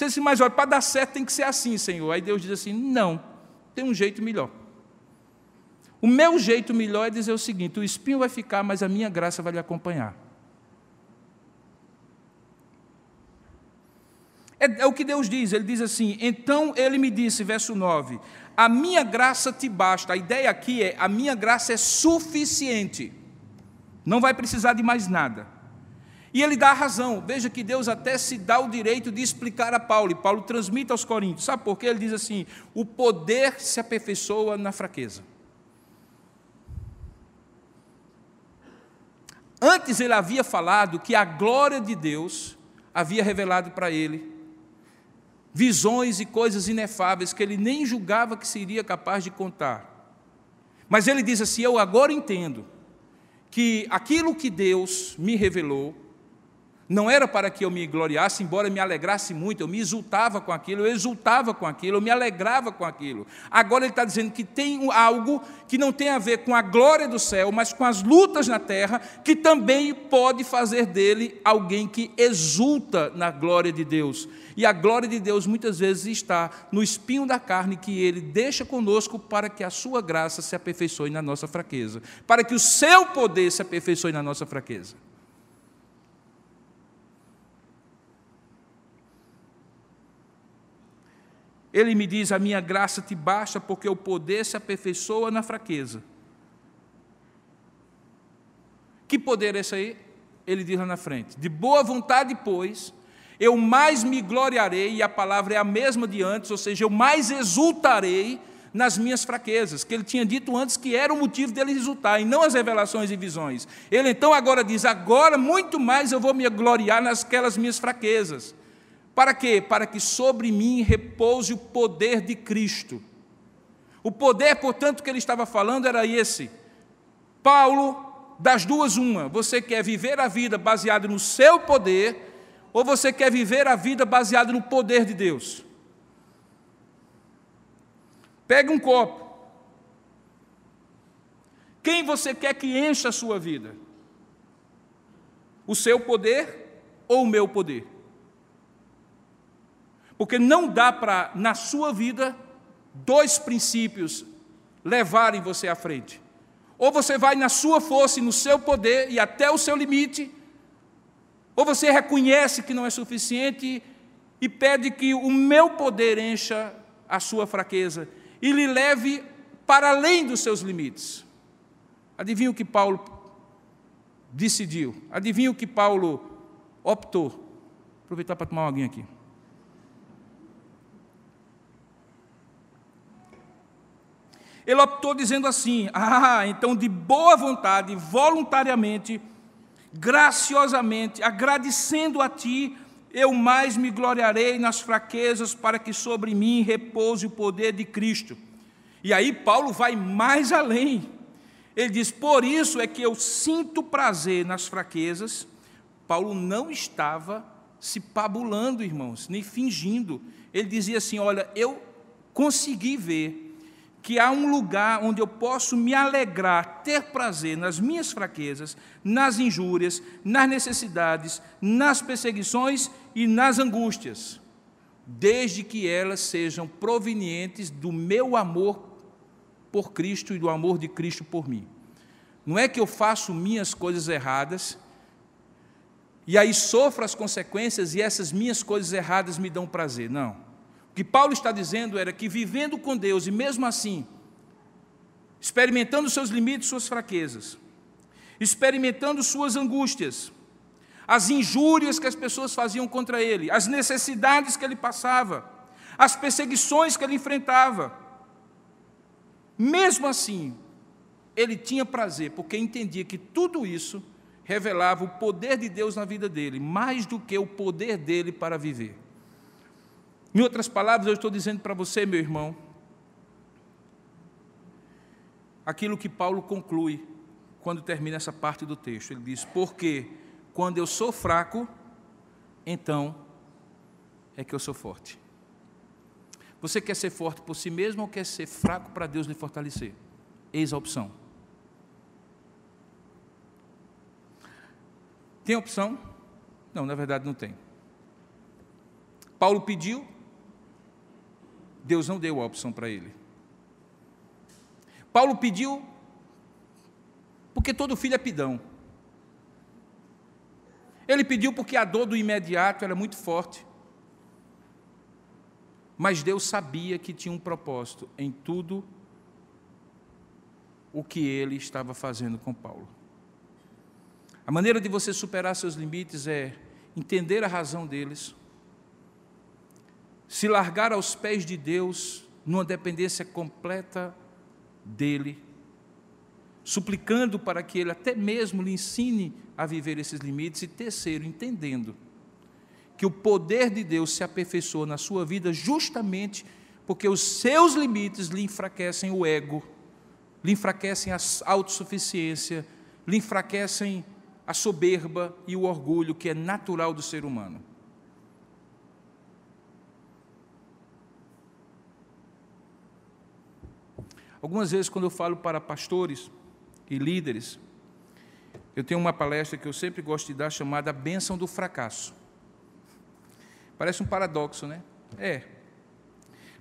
Você disse, mas olha, para dar certo tem que ser assim, Senhor. Aí Deus diz assim: não, tem um jeito melhor. O meu jeito melhor é dizer o seguinte: o espinho vai ficar, mas a minha graça vai lhe acompanhar. É, é, o que Deus diz, ele diz assim: então ele me disse, verso 9: a minha graça te basta. A ideia aqui é: a minha graça é suficiente, não vai precisar de mais nada. E ele dá a razão. Veja que Deus até se dá o direito de explicar a Paulo, e Paulo transmite aos Coríntios. Sabe por quê? Ele diz assim: o poder se aperfeiçoa na fraqueza. Antes ele havia falado que a glória de Deus havia revelado para ele visões e coisas inefáveis que ele nem julgava que seria capaz de contar. Mas ele diz assim: Eu agora entendo que aquilo que Deus me revelou não era para que eu me gloriasse, embora me alegrasse muito, eu me exultava com aquilo, eu exultava com aquilo, eu me alegrava com aquilo. Agora ele está dizendo que tem algo que não tem a ver com a glória do céu, mas com as lutas na terra, que também pode fazer dele alguém que exulta na glória de Deus. E a glória de Deus muitas vezes está no espinho da carne que ele deixa conosco para que a sua graça se aperfeiçoe na nossa fraqueza, para que o seu poder se aperfeiçoe na nossa fraqueza. Ele me diz: A minha graça te basta, porque o poder se aperfeiçoa na fraqueza. Que poder é esse aí? Ele diz lá na frente: De boa vontade, pois, eu mais me gloriarei, e a palavra é a mesma de antes, ou seja, eu mais exultarei nas minhas fraquezas, que ele tinha dito antes que era o motivo dele exultar, e não as revelações e visões. Ele então agora diz: agora muito mais eu vou me gloriar nasquelas minhas fraquezas. Para quê? Para que sobre mim repouse o poder de Cristo. O poder, portanto, que ele estava falando era esse. Paulo, das duas, uma. Você quer viver a vida baseada no seu poder, ou você quer viver a vida baseada no poder de Deus? Pega um copo. Quem você quer que encha a sua vida? O seu poder ou o meu poder? Porque não dá para, na sua vida, dois princípios levarem você à frente. Ou você vai na sua força e no seu poder e até o seu limite, ou você reconhece que não é suficiente e pede que o meu poder encha a sua fraqueza e lhe leve para além dos seus limites. Adivinha o que Paulo decidiu? Adivinha o que Paulo optou? Aproveitar para tomar uma aguinha aqui. Ele optou dizendo assim: Ah, então de boa vontade, voluntariamente, graciosamente, agradecendo a Ti, eu mais me gloriarei nas fraquezas, para que sobre mim repouse o poder de Cristo. E aí Paulo vai mais além. Ele diz: Por isso é que eu sinto prazer nas fraquezas. Paulo não estava se pabulando, irmãos, nem fingindo. Ele dizia assim: Olha, eu consegui ver que há um lugar onde eu posso me alegrar, ter prazer nas minhas fraquezas, nas injúrias, nas necessidades, nas perseguições e nas angústias, desde que elas sejam provenientes do meu amor por Cristo e do amor de Cristo por mim. Não é que eu faço minhas coisas erradas e aí sofro as consequências e essas minhas coisas erradas me dão prazer. Não. O que Paulo está dizendo era que vivendo com Deus e mesmo assim, experimentando seus limites, suas fraquezas, experimentando suas angústias, as injúrias que as pessoas faziam contra ele, as necessidades que ele passava, as perseguições que ele enfrentava. Mesmo assim, ele tinha prazer, porque entendia que tudo isso revelava o poder de Deus na vida dele, mais do que o poder dele para viver. Em outras palavras, eu estou dizendo para você, meu irmão, aquilo que Paulo conclui quando termina essa parte do texto. Ele diz: Porque quando eu sou fraco, então é que eu sou forte. Você quer ser forte por si mesmo ou quer ser fraco para Deus lhe fortalecer? Eis a opção. Tem opção? Não, na verdade não tem. Paulo pediu, Deus não deu a opção para ele. Paulo pediu, porque todo filho é pidão. Ele pediu porque a dor do imediato era muito forte. Mas Deus sabia que tinha um propósito em tudo o que ele estava fazendo com Paulo. A maneira de você superar seus limites é entender a razão deles, se largar aos pés de Deus numa dependência completa dele, suplicando para que ele até mesmo lhe ensine a viver esses limites, e terceiro, entendendo que o poder de Deus se aperfeiçoa na sua vida justamente porque os seus limites lhe enfraquecem o ego, lhe enfraquecem a autossuficiência, lhe enfraquecem a soberba e o orgulho que é natural do ser humano. Algumas vezes, quando eu falo para pastores e líderes, eu tenho uma palestra que eu sempre gosto de dar chamada Bênção do Fracasso. Parece um paradoxo, né? É.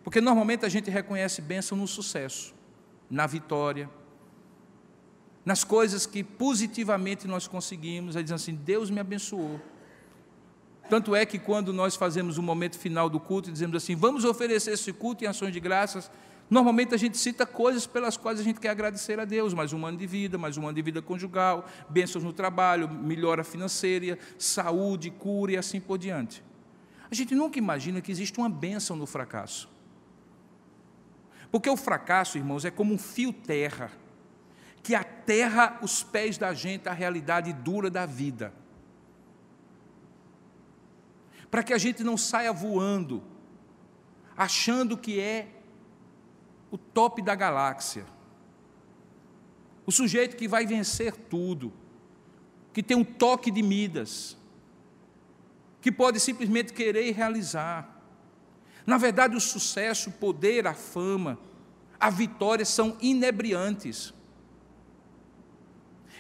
Porque normalmente a gente reconhece bênção no sucesso, na vitória, nas coisas que positivamente nós conseguimos, aí dizendo assim: Deus me abençoou. Tanto é que quando nós fazemos o momento final do culto e dizemos assim: vamos oferecer esse culto em ações de graças, Normalmente a gente cita coisas pelas quais a gente quer agradecer a Deus, mais um ano de vida, mais um ano de vida conjugal, bênçãos no trabalho, melhora financeira, saúde, cura e assim por diante. A gente nunca imagina que existe uma bênção no fracasso. Porque o fracasso, irmãos, é como um fio terra, que aterra os pés da gente à realidade dura da vida. Para que a gente não saia voando, achando que é o top da galáxia. O sujeito que vai vencer tudo, que tem um toque de Midas, que pode simplesmente querer e realizar. Na verdade, o sucesso, o poder, a fama, a vitória são inebriantes.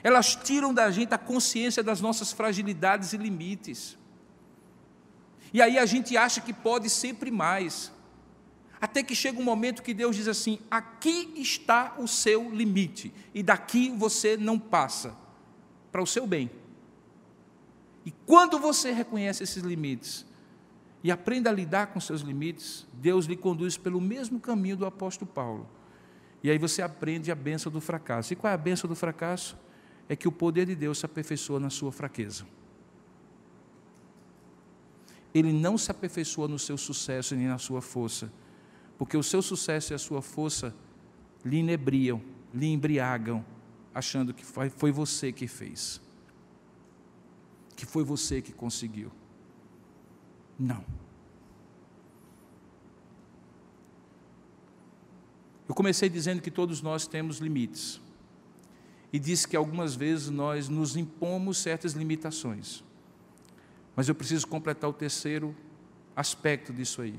Elas tiram da gente a consciência das nossas fragilidades e limites. E aí a gente acha que pode sempre mais. Até que chega um momento que Deus diz assim: aqui está o seu limite, e daqui você não passa, para o seu bem. E quando você reconhece esses limites e aprende a lidar com seus limites, Deus lhe conduz pelo mesmo caminho do apóstolo Paulo. E aí você aprende a benção do fracasso. E qual é a benção do fracasso? É que o poder de Deus se aperfeiçoa na sua fraqueza. Ele não se aperfeiçoa no seu sucesso nem na sua força porque o seu sucesso e a sua força lhe inebriam, lhe embriagam, achando que foi você que fez, que foi você que conseguiu. Não. Eu comecei dizendo que todos nós temos limites. E disse que algumas vezes nós nos impomos certas limitações. Mas eu preciso completar o terceiro aspecto disso aí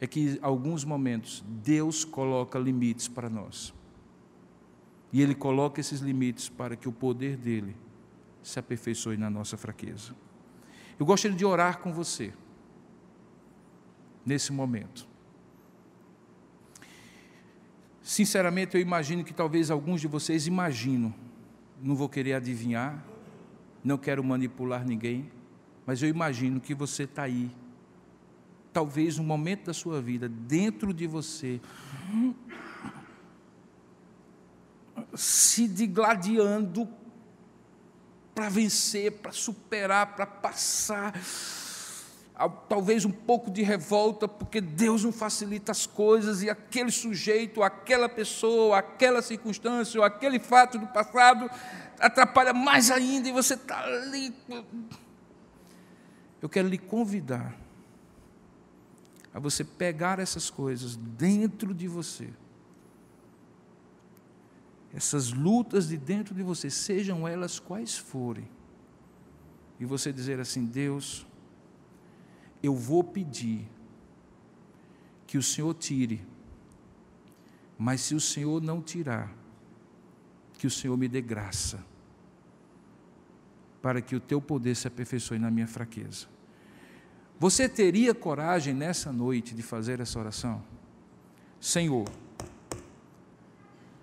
é que, em alguns momentos, Deus coloca limites para nós. E Ele coloca esses limites para que o poder dele se aperfeiçoe na nossa fraqueza. Eu gostaria de orar com você, nesse momento. Sinceramente, eu imagino que talvez alguns de vocês imaginam, não vou querer adivinhar, não quero manipular ninguém, mas eu imagino que você está aí talvez um momento da sua vida, dentro de você, se digladiando para vencer, para superar, para passar. Talvez um pouco de revolta, porque Deus não facilita as coisas e aquele sujeito, aquela pessoa, aquela circunstância, ou aquele fato do passado atrapalha mais ainda e você está ali. Eu quero lhe convidar a você pegar essas coisas dentro de você. Essas lutas de dentro de você, sejam elas quais forem, e você dizer assim: Deus, eu vou pedir que o Senhor tire, mas se o Senhor não tirar, que o Senhor me dê graça, para que o teu poder se aperfeiçoe na minha fraqueza. Você teria coragem nessa noite de fazer essa oração? Senhor,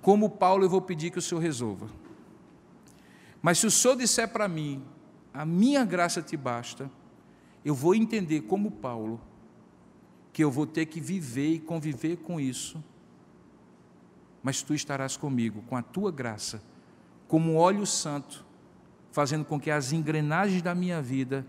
como Paulo, eu vou pedir que o Senhor resolva. Mas se o Senhor disser para mim, a minha graça te basta, eu vou entender como Paulo, que eu vou ter que viver e conviver com isso, mas tu estarás comigo, com a tua graça, como óleo santo, fazendo com que as engrenagens da minha vida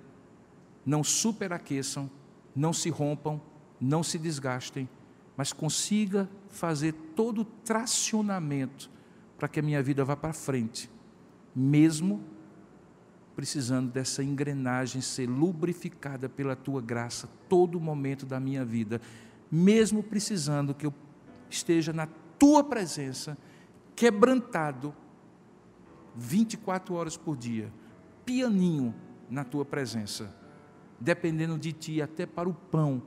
não superaqueçam, não se rompam, não se desgastem, mas consiga fazer todo o tracionamento para que a minha vida vá para frente, mesmo precisando dessa engrenagem ser lubrificada pela tua graça todo momento da minha vida, mesmo precisando que eu esteja na tua presença, quebrantado 24 horas por dia, pianinho na tua presença, dependendo de ti até para o pão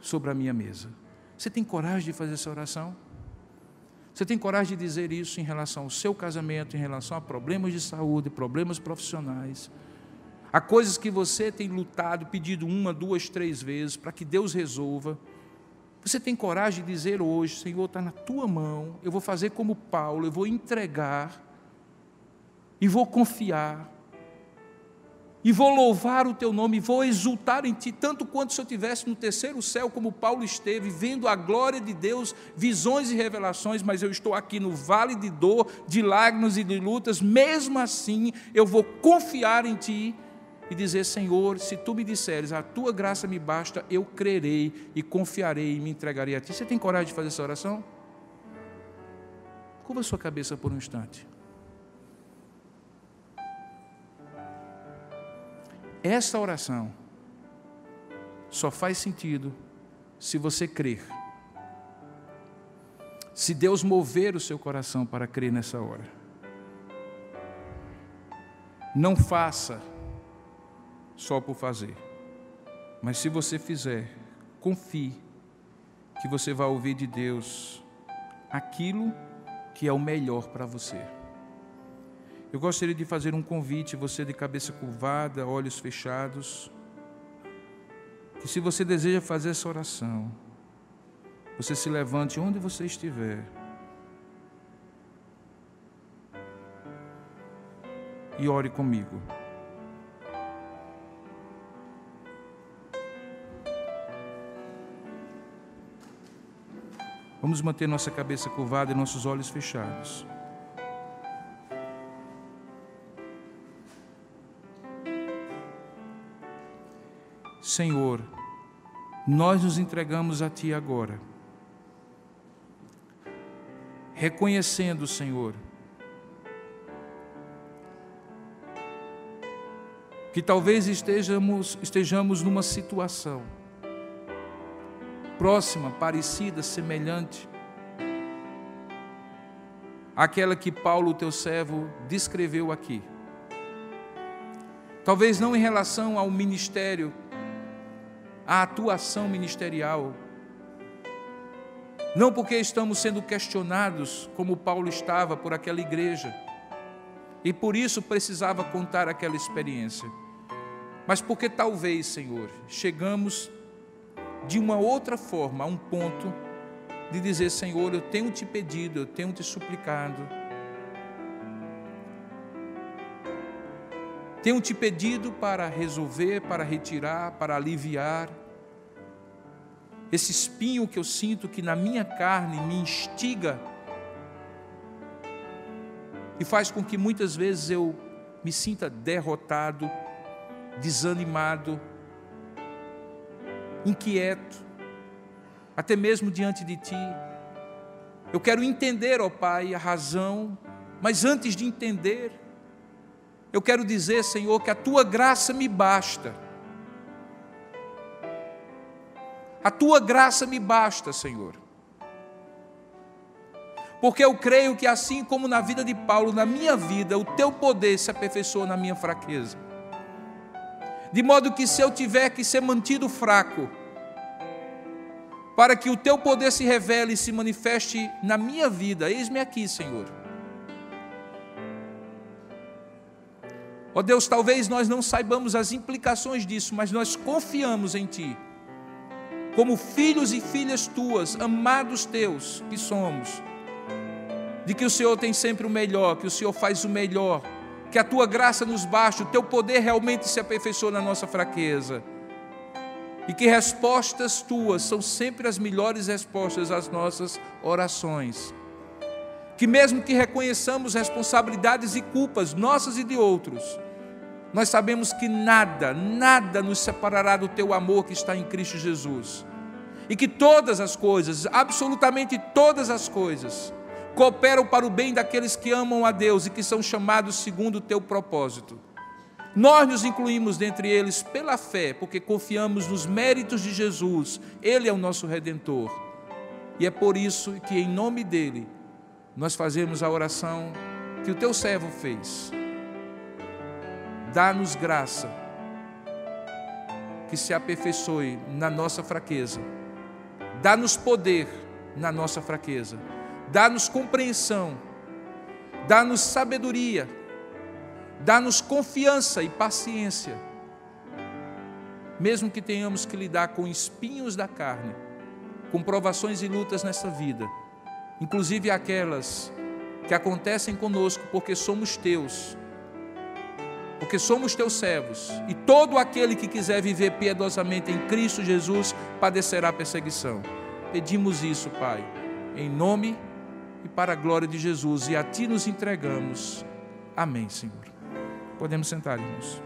sobre a minha mesa. Você tem coragem de fazer essa oração? Você tem coragem de dizer isso em relação ao seu casamento, em relação a problemas de saúde, problemas profissionais, a coisas que você tem lutado, pedido uma, duas, três vezes para que Deus resolva? Você tem coragem de dizer hoje, Senhor, está na tua mão, eu vou fazer como Paulo, eu vou entregar e vou confiar e vou louvar o teu nome, vou exultar em ti, tanto quanto se eu estivesse no terceiro céu, como Paulo esteve, vendo a glória de Deus, visões e revelações, mas eu estou aqui no vale de dor, de lágrimas e de lutas, mesmo assim eu vou confiar em ti e dizer: Senhor, se tu me disseres, a tua graça me basta, eu crerei e confiarei e me entregarei a ti. Você tem coragem de fazer essa oração? Curva sua cabeça por um instante. Essa oração só faz sentido se você crer. Se Deus mover o seu coração para crer nessa hora. Não faça só por fazer. Mas se você fizer, confie que você vai ouvir de Deus aquilo que é o melhor para você. Eu gostaria de fazer um convite, você de cabeça curvada, olhos fechados, que se você deseja fazer essa oração, você se levante onde você estiver. E ore comigo. Vamos manter nossa cabeça curvada e nossos olhos fechados. Senhor, nós nos entregamos a Ti agora, reconhecendo, Senhor, que talvez estejamos, estejamos numa situação próxima, parecida, semelhante àquela que Paulo, teu servo, descreveu aqui. Talvez não em relação ao ministério a atuação ministerial. Não porque estamos sendo questionados, como Paulo estava por aquela igreja, e por isso precisava contar aquela experiência, mas porque talvez, Senhor, chegamos de uma outra forma a um ponto de dizer: Senhor, eu tenho te pedido, eu tenho te suplicado Tenho te pedido para resolver, para retirar, para aliviar esse espinho que eu sinto que na minha carne me instiga e faz com que muitas vezes eu me sinta derrotado, desanimado, inquieto, até mesmo diante de Ti. Eu quero entender, ó Pai, a razão, mas antes de entender, eu quero dizer, Senhor, que a tua graça me basta. A tua graça me basta, Senhor. Porque eu creio que assim como na vida de Paulo, na minha vida, o teu poder se aperfeiçoa na minha fraqueza. De modo que se eu tiver que ser mantido fraco, para que o teu poder se revele e se manifeste na minha vida, eis-me aqui, Senhor Ó Deus, talvez nós não saibamos as implicações disso, mas nós confiamos em Ti. Como filhos e filhas tuas, amados teus que somos, de que o Senhor tem sempre o melhor, que o Senhor faz o melhor, que a tua graça nos baixa, o teu poder realmente se aperfeiçoa na nossa fraqueza. E que respostas tuas são sempre as melhores respostas às nossas orações. Que mesmo que reconheçamos responsabilidades e culpas nossas e de outros, nós sabemos que nada, nada nos separará do teu amor que está em Cristo Jesus. E que todas as coisas, absolutamente todas as coisas, cooperam para o bem daqueles que amam a Deus e que são chamados segundo o teu propósito. Nós nos incluímos dentre eles pela fé, porque confiamos nos méritos de Jesus, Ele é o nosso redentor. E é por isso que, em nome dEle, nós fazemos a oração que o teu servo fez. Dá-nos graça que se aperfeiçoe na nossa fraqueza, dá-nos poder na nossa fraqueza, dá-nos compreensão, dá-nos sabedoria. Dá-nos confiança e paciência, mesmo que tenhamos que lidar com espinhos da carne, com provações e lutas nessa vida, inclusive aquelas que acontecem conosco porque somos teus, porque somos teus servos, e todo aquele que quiser viver piedosamente em Cristo Jesus padecerá perseguição. Pedimos isso, Pai, em nome e para a glória de Jesus, e a Ti nos entregamos. Amém, Senhor. Podemos sentar, irmãos.